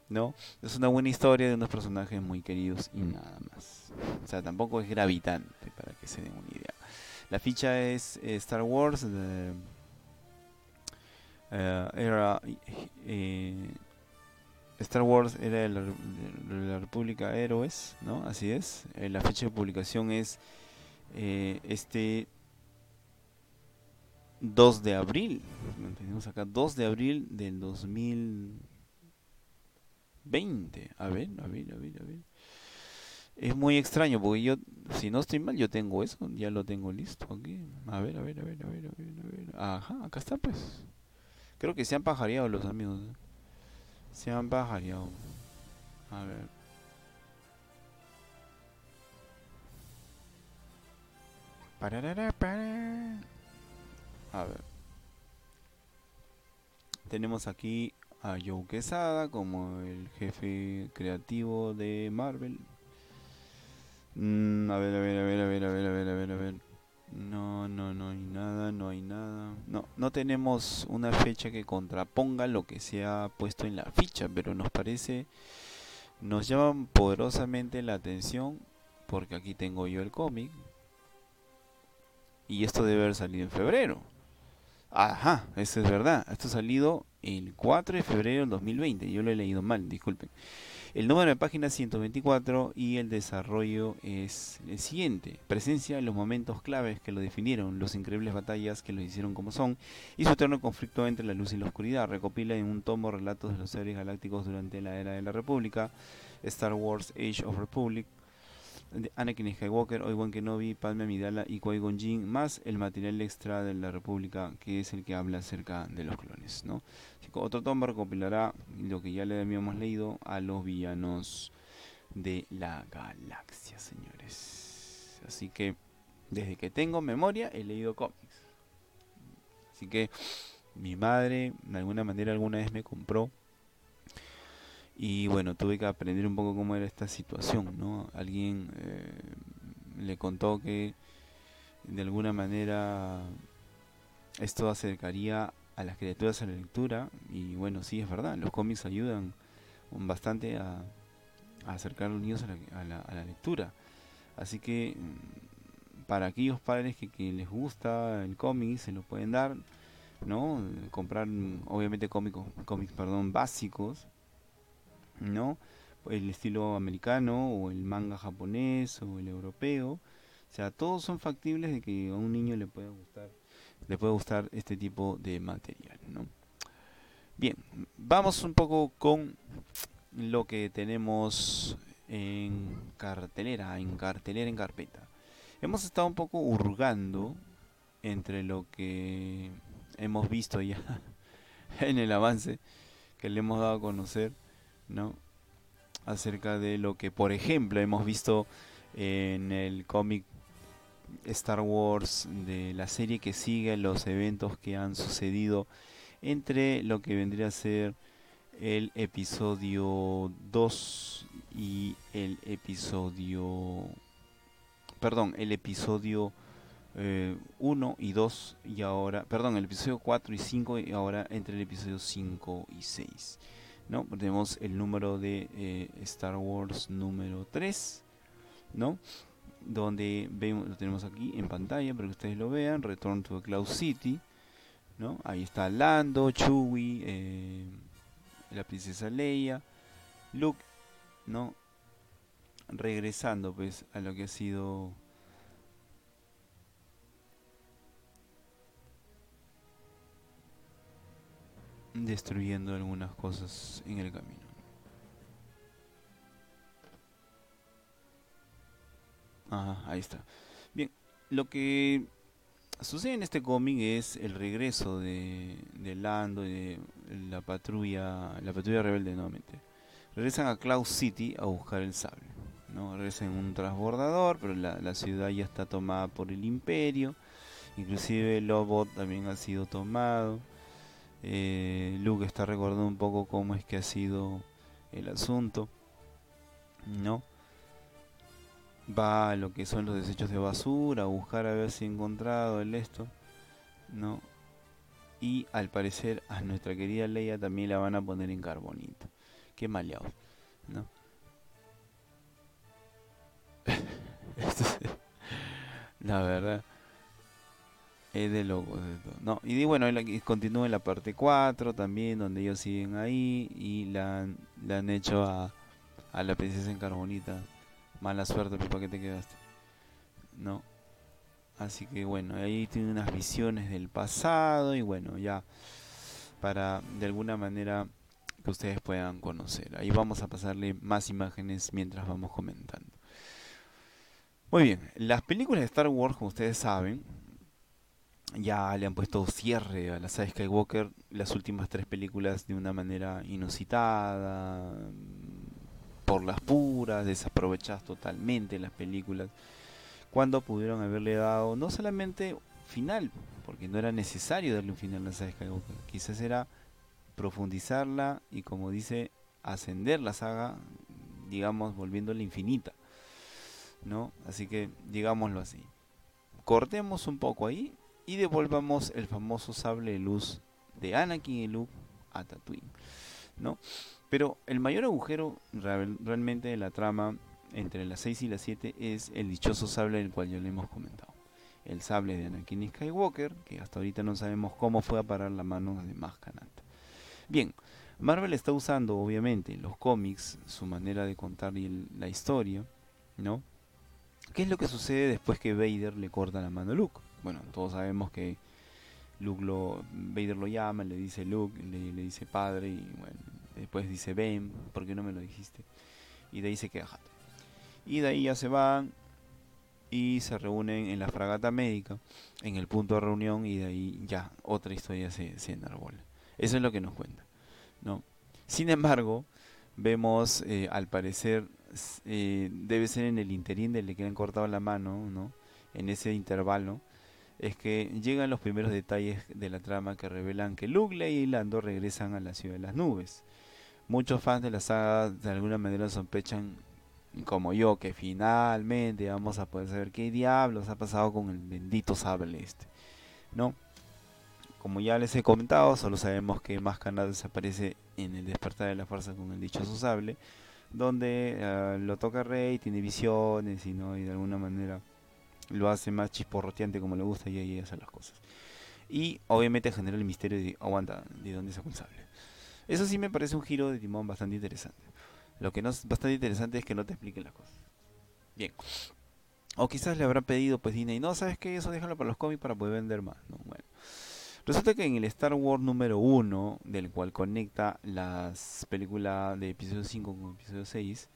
Speaker 1: ¿no? Es una buena historia de unos personajes muy queridos y nada más. O sea, tampoco es gravitante para que se den una idea. La ficha es eh, Star Wars. De, eh, era eh, Star Wars era de la, República Héroes, ¿no? Así es. la fecha de publicación es este 2 de abril. Tenemos acá 2 de abril del 2020. A ver, a ver, a ver, a ver. Es muy extraño porque yo, si no estoy mal, yo tengo eso, ya lo tengo listo aquí. A ver, a ver, a ver, a ver, a ver, a ver. Ajá, acá está pues. Creo que se han pajareado los amigos. ¿eh? Se han pajareado. A ver. Pararara, para. A ver. Tenemos aquí a Joe Quesada como el jefe creativo de Marvel. Mm, a ver, a ver, a ver, a ver, a ver, a ver, a ver, a ver. No, no, no hay nada, no hay nada. No, no tenemos una fecha que contraponga lo que se ha puesto en la ficha, pero nos parece, nos llama poderosamente la atención porque aquí tengo yo el cómic y esto debe haber salido en febrero. Ajá, eso es verdad. Esto ha salido el 4 de febrero del 2020. Yo lo he leído mal, disculpen. El número de página 124 y el desarrollo es el siguiente. Presencia en los momentos claves que lo definieron, los increíbles batallas que lo hicieron como son y su eterno conflicto entre la luz y la oscuridad. Recopila en un tomo relatos de los seres galácticos durante la era de la República, Star Wars Age of Republic, Anakin Skywalker, Obi-Wan Kenobi, Padme Amidala y Qui-Gon más el material extra de la República, que es el que habla acerca de los clones, ¿no? otro tomo recopilará lo que ya le habíamos leído a los villanos de la galaxia, señores. Así que, desde que tengo memoria, he leído cómics. Así que, mi madre, de alguna manera, alguna vez me compró y bueno, tuve que aprender un poco cómo era esta situación, ¿no? Alguien eh, le contó que de alguna manera esto acercaría a las criaturas a la lectura y bueno, sí es verdad, los cómics ayudan bastante a, acercar a los niños a la, lectura. Así que mm, para aquellos padres que, les gusta el cómic, se lo pueden dar, ¿no? Comprar obviamente cómicos, cómics perdón, básicos ¿no? El estilo americano o el manga japonés o el europeo. O sea, todos son factibles de que a un niño le pueda gustar, le puede gustar este tipo de material, ¿no? Bien, vamos un poco con lo que tenemos en cartelera, en cartelera, en carpeta. Hemos estado un poco hurgando entre lo que hemos visto ya en el avance que le hemos dado a conocer ¿no? Acerca de lo que, por ejemplo, hemos visto en el cómic Star Wars de la serie que sigue los eventos que han sucedido entre lo que vendría a ser el episodio 2 y el episodio perdón el episodio 1 eh, y 2 y ahora perdón el episodio 4 y 5 y ahora entre el episodio 5 y 6 ¿no? Tenemos el número de eh, Star Wars número 3, ¿no? Donde vemos, lo tenemos aquí en pantalla para que ustedes lo vean, Return to the Cloud City, ¿no? Ahí está Lando, Chewie, eh, la princesa Leia, Luke, ¿no? Regresando pues a lo que ha sido destruyendo algunas cosas en el camino. Ajá, ahí está. Bien, lo que sucede en este cómic es el regreso de, de Lando y de la patrulla, la patrulla rebelde nuevamente. Regresan a Cloud City a buscar el sable. ¿no? Regresan en un transbordador, pero la, la ciudad ya está tomada por el imperio. Inclusive Lobot también ha sido tomado. Eh, Luke está recordando un poco cómo es que ha sido el asunto. ¿No? Va a lo que son los desechos de basura, a buscar a ver si ha encontrado el esto. ¿No? Y al parecer a nuestra querida Leia también la van a poner en carbonito. Qué maleado. ¿No? la verdad. Es de locos No, y bueno, continúa en la parte 4 también, donde ellos siguen ahí y la, han hecho a, a la princesa en carbonita. Mala suerte, ¿para qué te quedaste? No. Así que bueno, ahí tiene unas visiones del pasado y bueno, ya para de alguna manera que ustedes puedan conocer. Ahí vamos a pasarle más imágenes mientras vamos comentando. Muy bien, las películas de Star Wars, como ustedes saben, ya le han puesto cierre a la saga Skywalker las últimas tres películas de una manera inusitada, por las puras, desaprovechadas totalmente las películas, cuando pudieron haberle dado no solamente final, porque no era necesario darle un final a la saga Skywalker, quizás era profundizarla y como dice, ascender la saga, digamos, volviéndola infinita. ¿No? Así que digámoslo así. Cortemos un poco ahí y devolvamos el famoso sable de luz de Anakin y Luke a Tatooine. ¿No? Pero el mayor agujero realmente de la trama entre las 6 y las 7 es el dichoso sable del cual ya le hemos comentado. El sable de Anakin Skywalker, que hasta ahorita no sabemos cómo fue a parar la mano de Maskanat. Bien, Marvel está usando obviamente los cómics, su manera de contar la historia, ¿no? ¿Qué es lo que sucede después que Vader le corta la mano a Luke? Bueno, todos sabemos que Luke lo, Vader lo llama, le dice Luke, le, dice padre y bueno, después dice Ben, ¿por qué no me lo dijiste? Y de ahí se queda Y de ahí ya se van y se reúnen en la fragata médica, en el punto de reunión y de ahí ya otra historia se, se enarbola. Eso es lo que nos cuenta. ¿no? Sin embargo, vemos eh, al parecer eh, debe ser en el interín de le que han cortado la mano, ¿no? En ese intervalo es que llegan los primeros detalles de la trama que revelan que Luke, Leia y Lando regresan a la ciudad de las nubes. Muchos fans de la saga de alguna manera sospechan, como yo, que finalmente vamos a poder saber qué diablos ha pasado con el bendito sable este, ¿no? Como ya les he comentado, solo sabemos que Mascanada desaparece en el despertar de la fuerza con el dichoso sable, donde ah, lo toca Rey, tiene visiones y, ¿no? y de alguna manera lo hace más chisporroteante como le gusta y ahí hace las cosas. Y obviamente genera el misterio de, aguanta, ¿de dónde sacó un sable? Eso sí me parece un giro de timón bastante interesante. Lo que no es bastante interesante es que no te expliquen las cosas. Bien. O quizás le habrán pedido pues Disney, no, ¿sabes qué? Eso déjalo para los cómics para poder vender más. ¿no? Bueno. Resulta que en el Star Wars número 1, del cual conecta las películas de episodio 5 con episodio 6,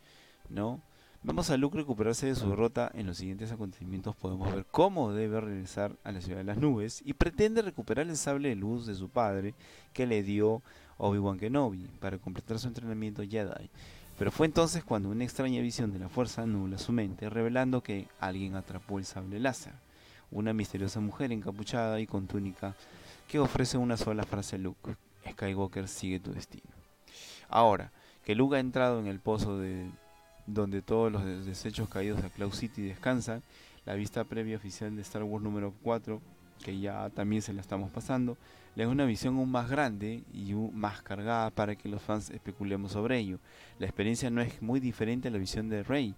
Speaker 1: ¿no? Vamos a Luke recuperarse de su derrota en los siguientes acontecimientos. Podemos ver cómo debe regresar a la ciudad de las nubes y pretende recuperar el sable de luz de su padre que le dio Obi-Wan Kenobi para completar su entrenamiento Jedi. Pero fue entonces cuando una extraña visión de la fuerza nubla su mente, revelando que alguien atrapó el sable láser. Una misteriosa mujer encapuchada y con túnica que ofrece una sola frase a Luke. Skywalker sigue tu destino. Ahora, que Luke ha entrado en el pozo de donde todos los desechos caídos de Cloud City descansan, la vista previa oficial de Star Wars número 4, que ya también se la estamos pasando, le da una visión aún más grande y más cargada para que los fans especulemos sobre ello. La experiencia no es muy diferente a la visión de Rey,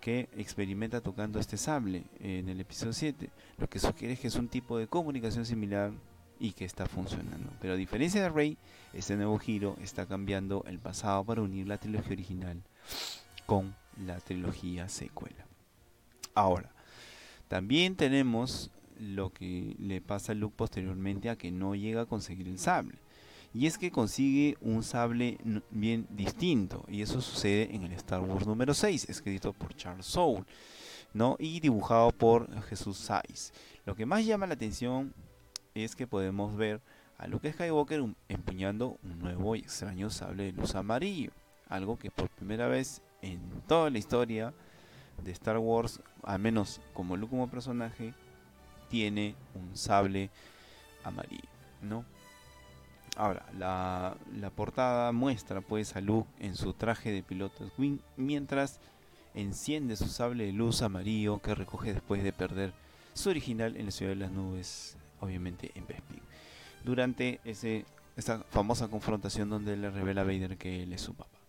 Speaker 1: que experimenta tocando este sable en el episodio 7, lo que sugiere que es un tipo de comunicación similar y que está funcionando. Pero a diferencia de Rey, este nuevo giro está cambiando el pasado para unir la trilogía original con la trilogía secuela. Ahora, también tenemos lo que le pasa a Luke posteriormente a que no llega a conseguir el sable. Y es que consigue un sable bien distinto. Y eso sucede en el Star Wars número 6, escrito por Charles Soule, ¿no? y dibujado por Jesús Saiz. Lo que más llama la atención es que podemos ver a Luke Skywalker empuñando un nuevo y extraño sable de luz amarillo, algo que por primera vez en toda la historia de Star Wars, al menos como Luke como personaje, tiene un sable amarillo, ¿no? Ahora, la, la, portada muestra pues a Luke en su traje de piloto Wing mientras enciende su sable de luz amarillo que recoge después de perder su original en la ciudad de las nubes obviamente en Bespin. Durante ese, esa famosa confrontación donde le revela a Vader que él es su papá.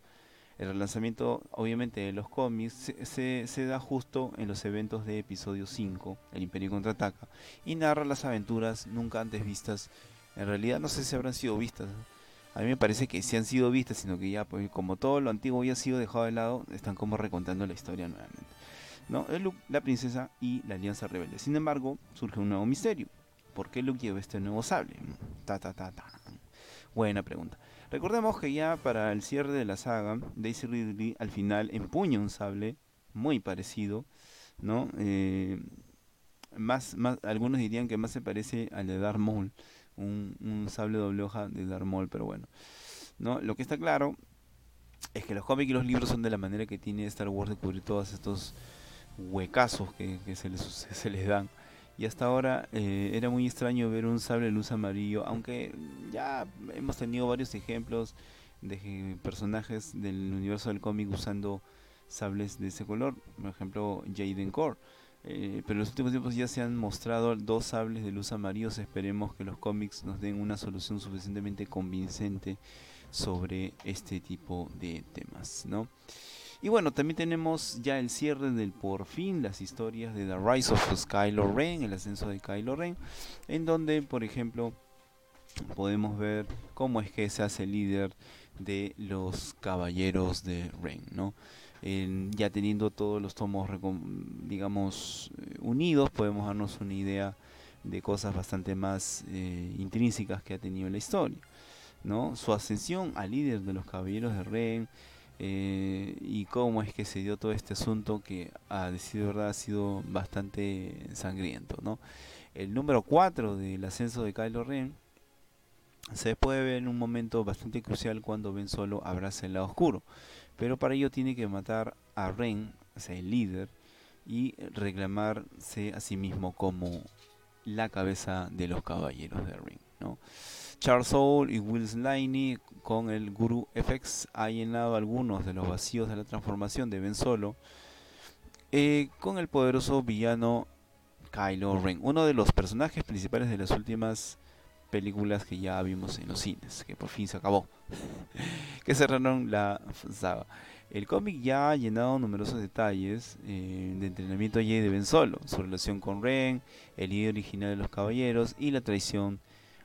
Speaker 1: El relanzamiento, obviamente, de los cómics se, se, da justo en los eventos de episodio 5, El Imperio contraataca, y narra las aventuras nunca antes vistas. En realidad, no sé si habrán sido vistas. A mí me parece que sí han sido vistas, sino que ya, pues, como todo lo antiguo ya ha sido dejado de lado, están como recontando la historia nuevamente. ¿No? la princesa y la alianza rebelde. Sin embargo, surge un nuevo misterio. ¿Por qué Luke lleva este nuevo sable? Ta, ta, ta, ta. Buena pregunta. Recordemos que ya para el cierre de la saga, Daisy Ridley al final empuña un sable muy parecido, ¿no? Eh, más, más, algunos dirían que más se parece al de Darth Maul, un, un sable doble hoja de Darth Maul, pero bueno. ¿no? Lo que está claro es que los cómics y los libros son de la manera que tiene Star Wars de cubrir todos estos huecazos que, se, les, se les dan. Y hasta ahora eh, era muy extraño ver un sable de luz amarillo, aunque ya hemos tenido varios ejemplos de personajes del universo del cómic usando sables de ese color, por ejemplo Jaden Core. Eh, pero en los últimos tiempos ya se han mostrado dos sables de luz amarillos. Esperemos que los cómics nos den una solución suficientemente convincente sobre este tipo de temas, ¿no? Y bueno, también tenemos ya el cierre del por fin las historias de The Rise of Kylo Ren, el ascenso de Kylo Ren, en donde, por ejemplo, podemos ver cómo es que se hace líder de los caballeros de Ren, ¿no? ya teniendo todos los tomos, digamos, eh, unidos, podemos darnos una idea de cosas bastante más eh, intrínsecas que ha tenido la historia. ¿no? Su ascensión al líder de los caballeros de Ren eh, y cómo es que se dio todo este asunto que a decir verdad ha sido bastante sangriento. ¿no? El número 4 del ascenso de Kylo Ren se puede ver en un momento bastante crucial cuando Ben Solo abraza el lado oscuro. Pero para ello tiene que matar a Ren, o sea, el líder, y reclamarse a sí mismo como la cabeza de los caballeros de Ren. ¿no? Charles Soule y Will Slaney con el Guru FX ha llenado algunos de los vacíos de la transformación de Ben Solo eh, con el poderoso villano Kylo Ren, uno de los personajes principales de las últimas películas que ya vimos en los cines, que por fin se acabó, que cerraron la saga. El cómic ya ha llenado numerosos detalles eh, de entrenamiento Jedi de Ben Solo, su relación con Ren, el líder original de los caballeros y la traición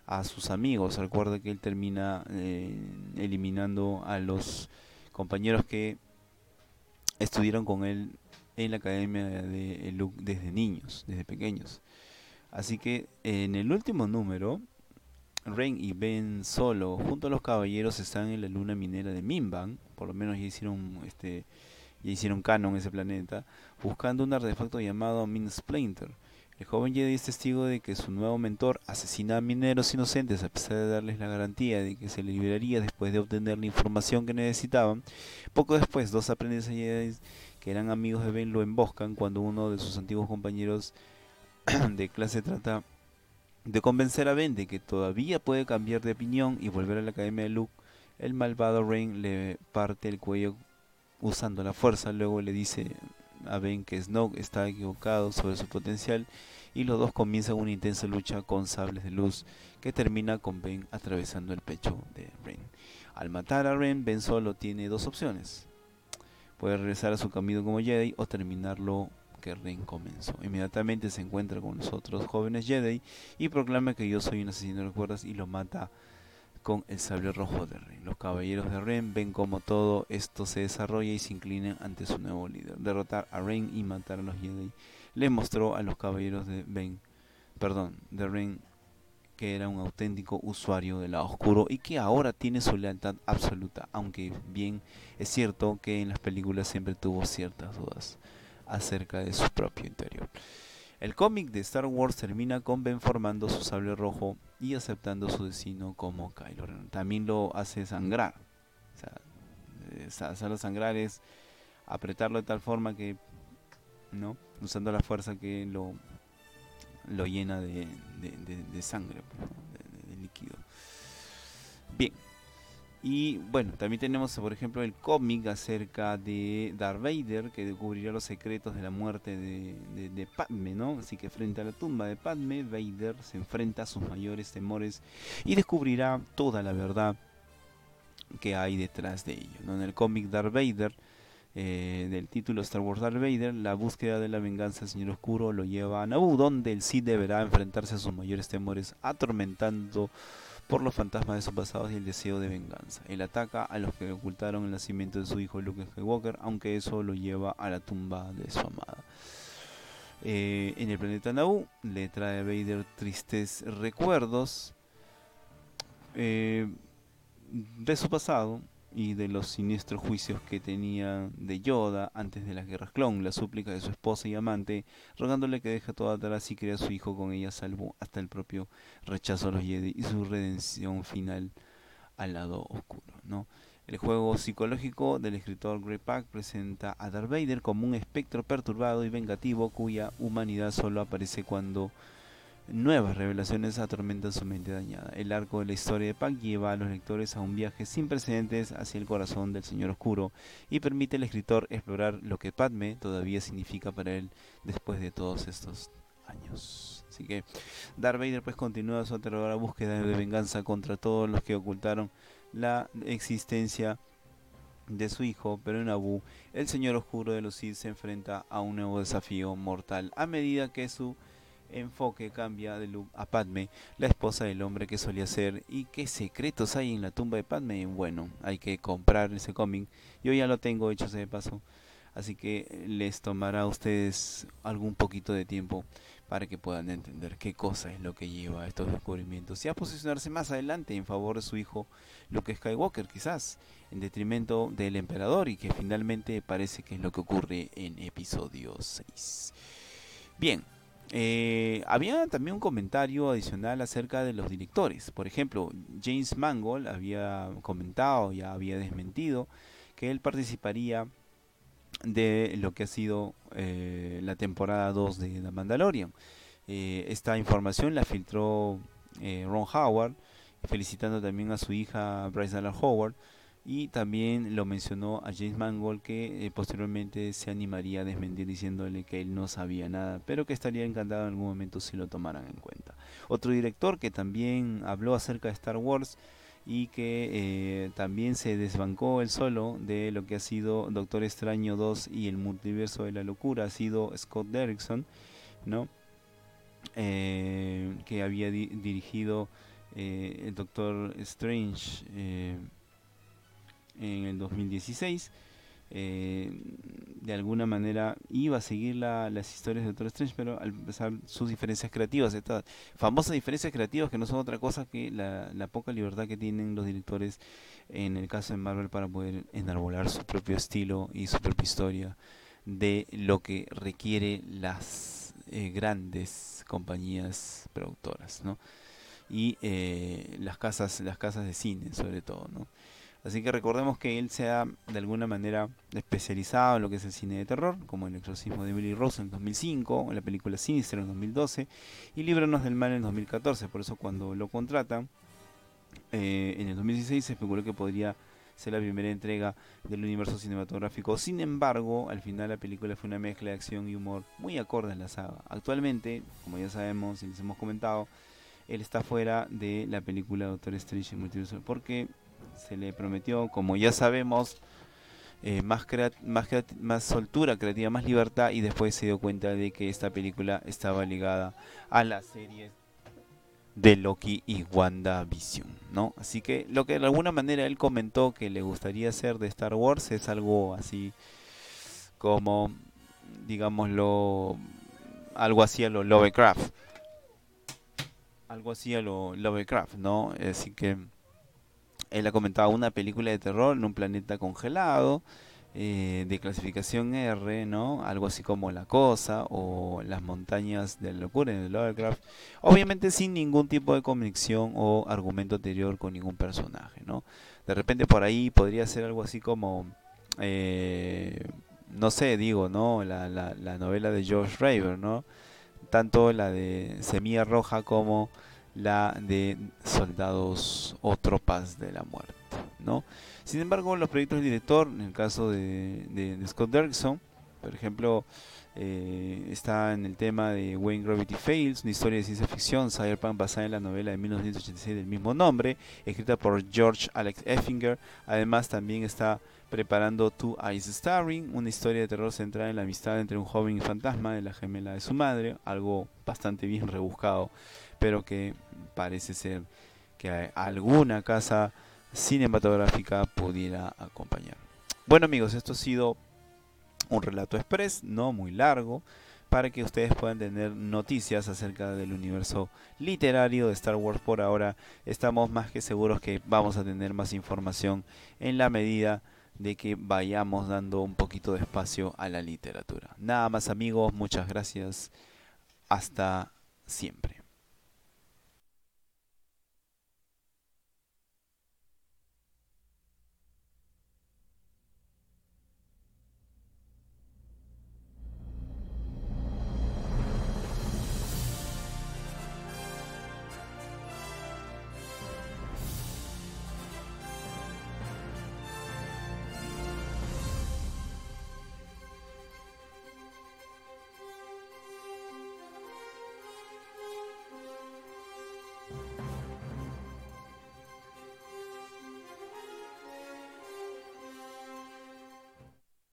Speaker 1: a sus amigos. Recuerda que él termina eh, eliminando a los compañeros que estuvieron con él en la academia de Luke desde niños, desde pequeños. Así que en el último número Ren y Ben Solo, junto a los caballeros, están en la luna minera de Mimban, por lo menos ya hicieron este ya hicieron canon ese planeta, buscando un artefacto llamado Min Splinter. El joven Jedi es testigo de que su nuevo mentor asesina a mineros inocentes a pesar de darles la garantía de que se liberaría después de obtener la información que necesitaban. Poco después, dos aprendices Jedi que eran amigos de Ben lo emboscan cuando uno de sus antiguos compañeros de clase trata de convencer a Ben de que todavía puede cambiar de opinión y volver a la academia de Luke, el malvado Rain le parte el cuello usando la fuerza, luego le dice a Ben que Snoke está equivocado sobre su potencial y los dos comienzan una intensa lucha con sables de luz que termina con Ben atravesando el pecho de Rain. Al matar a Ren, Ben solo tiene dos opciones. Puede regresar a su camino como Jedi o terminarlo que Ren comenzó. Inmediatamente se encuentra con los otros jóvenes Jedi y proclama que yo soy un asesino de cuerdas y lo mata con el sable rojo de Ren. Los caballeros de Ren ven como todo esto se desarrolla y se inclinan ante su nuevo líder. Derrotar a Ren y matar a los Jedi le mostró a los caballeros de Ben, perdón, de Ren que era un auténtico usuario del lado oscuro y que ahora tiene su lealtad absoluta, aunque bien es cierto que en las películas siempre tuvo ciertas dudas acerca de su propio interior. El cómic de Star Wars termina con Ben formando su sable rojo y aceptando su destino como Kylo Ren. También lo hace sangrar. O sea, hacerlo sangrar es apretarlo de tal forma que, ¿no? Usando la fuerza que lo, lo llena de, de, sangre, pues, de líquido. Bien, y bueno, también tenemos, por ejemplo, el cómic acerca de Darth Vader, que descubrirá los secretos de la muerte de, Padme, ¿no? Así que frente a la tumba de Padme, Vader se enfrenta a sus mayores temores y descubrirá toda la verdad que hay detrás de ello. ¿no? En el cómic Darth Vader, eh, del título Star Wars Darth Vader, la búsqueda de la venganza del Señor Oscuro lo lleva a Naboo, donde el Sith deberá enfrentarse a sus mayores temores, atormentando por los fantasmas de sus pasados y el deseo de venganza. Él ataca a los que ocultaron el nacimiento de su hijo Luke Skywalker, aunque eso lo lleva a la tumba de su amada. Eh, en el planeta Naboo le trae a Vader tristes recuerdos eh, de su pasado y de los siniestros juicios que tenía de Yoda antes de las guerras clon, la súplica de su esposa y amante, rogándole que deje todo atrás y crea a su hijo con ella salvo hasta el propio rechazo a los Jedi y su redención final al lado oscuro, ¿no? El juego psicológico del escritor Greg Pak presenta a Darth Vader como un espectro perturbado y vengativo cuya humanidad solo aparece cuando nuevas revelaciones atormentan su mente dañada. El arco de la historia de Pak lleva a los lectores a un viaje sin precedentes hacia el corazón del Señor Oscuro y permite al escritor explorar lo que Padme todavía significa para él después de todos estos años. Así que Darth Vader pues continúa su aterradora búsqueda de venganza contra todos los que ocultaron la existencia de su hijo, pero en Abu, el Señor Oscuro de los Sith se enfrenta a un nuevo desafío mortal a medida que su enfoque cambia de Luke a Padme, la esposa del hombre que solía ser. ¿Y qué secretos hay en la tumba de Padme? Bueno, hay que comprar ese cómic. Yo ya lo tengo hecho de paso. Así que les tomará a ustedes algún poquito de tiempo para que puedan entender qué cosa es lo que lleva a estos descubrimientos y a posicionarse más adelante en favor de su hijo Luke Skywalker quizás en detrimento del emperador y que finalmente parece que es lo que ocurre en episodio 6. Bien, eh, había también un comentario adicional acerca de los directores. Por ejemplo, James Mangold había comentado, ya había desmentido, que él participaría de lo que ha sido eh, la temporada 2 de The Mandalorian. Eh, esta información la filtró eh, Ron Howard, felicitando también a su hija Bryce Dallas Howard, y también lo mencionó a James Mangold que posteriormente se animaría a desmentir diciéndole que él no sabía nada, pero que estaría encantado en algún momento si lo tomaran en cuenta. Otro director que también habló acerca de Star Wars y que eh, también se desbancó el solo de lo que ha sido Doctor Extraño 2 y el multiverso de la locura, ha sido Scott Derrickson, ¿no? Eh, que había dirigido eh, el Doctor Strange en el 2016 eh, de alguna manera iba a seguir las historias de Doctor Strange, pero al empezar sus diferencias creativas, estas famosas diferencias creativas que no son otra cosa que la, poca libertad que tienen los directores en el caso de Marvel para poder enarbolar su propio estilo y su propia historia de lo que requiere las eh, grandes compañías productoras, ¿no? Y eh, las casas, las casas de cine sobre todo, ¿no? Así que recordemos que él se ha de alguna manera especializado en lo que es el cine de terror, como El exorcismo de Billy Rose en 2005, en la película Sinister en 2012 y Líbranos del Mal en 2014. Por eso cuando lo contratan, eh, en el 2016 se especuló que podría ser la primera entrega del universo cinematográfico. Sin embargo, al final la película fue una mezcla de acción y humor muy acorde a la saga. Actualmente, como ya sabemos y les hemos comentado, él está fuera de la película Doctor Strange en Multiverso porque se le prometió, como ya sabemos, eh, más, más, más soltura creativa, más libertad y después se dio cuenta de que esta película estaba ligada a la serie de Loki y WandaVision, ¿no? Así que lo que de alguna manera él comentó que le gustaría hacer de Star Wars es algo así como, digámoslo, algo así a lo Lovecraft. Algo así a lo Lovecraft, ¿no? Así que él ha comentado una película de terror en un planeta congelado, eh, de clasificación R, ¿no? Algo así como La Cosa o Las Montañas de la Locura en el Lovecraft. Obviamente sin ningún tipo de conexión o argumento anterior con ningún personaje, ¿no? De repente por ahí podría ser algo así como... Eh, no sé, digo, ¿no? La, la, la novela de George Raver, ¿no? Tanto la de Semilla Roja como la de soldados o tropas de la muerte. ¿no? Sin embargo, los proyectos del director, en el caso de, Scott Derrickson, por ejemplo, eh, está en el tema de Wayne Gravity Fails, una historia de ciencia ficción, cyberpunk basada en la novela de 1986 del mismo nombre, escrita por George Alex Effinger. Además, también está preparando Two Eyes Starring, una historia de terror centrada en la amistad entre un joven y fantasma de la gemela de su madre, algo bastante bien rebuscado pero que parece ser que alguna casa cinematográfica pudiera acompañar. Bueno amigos, esto ha sido un relato express, no muy largo, para que ustedes puedan tener noticias acerca del universo literario de Star Wars. Por ahora estamos más que seguros que vamos a tener más información en la medida de que vayamos dando un poquito de espacio a la literatura. Nada más amigos, muchas gracias. Hasta siempre.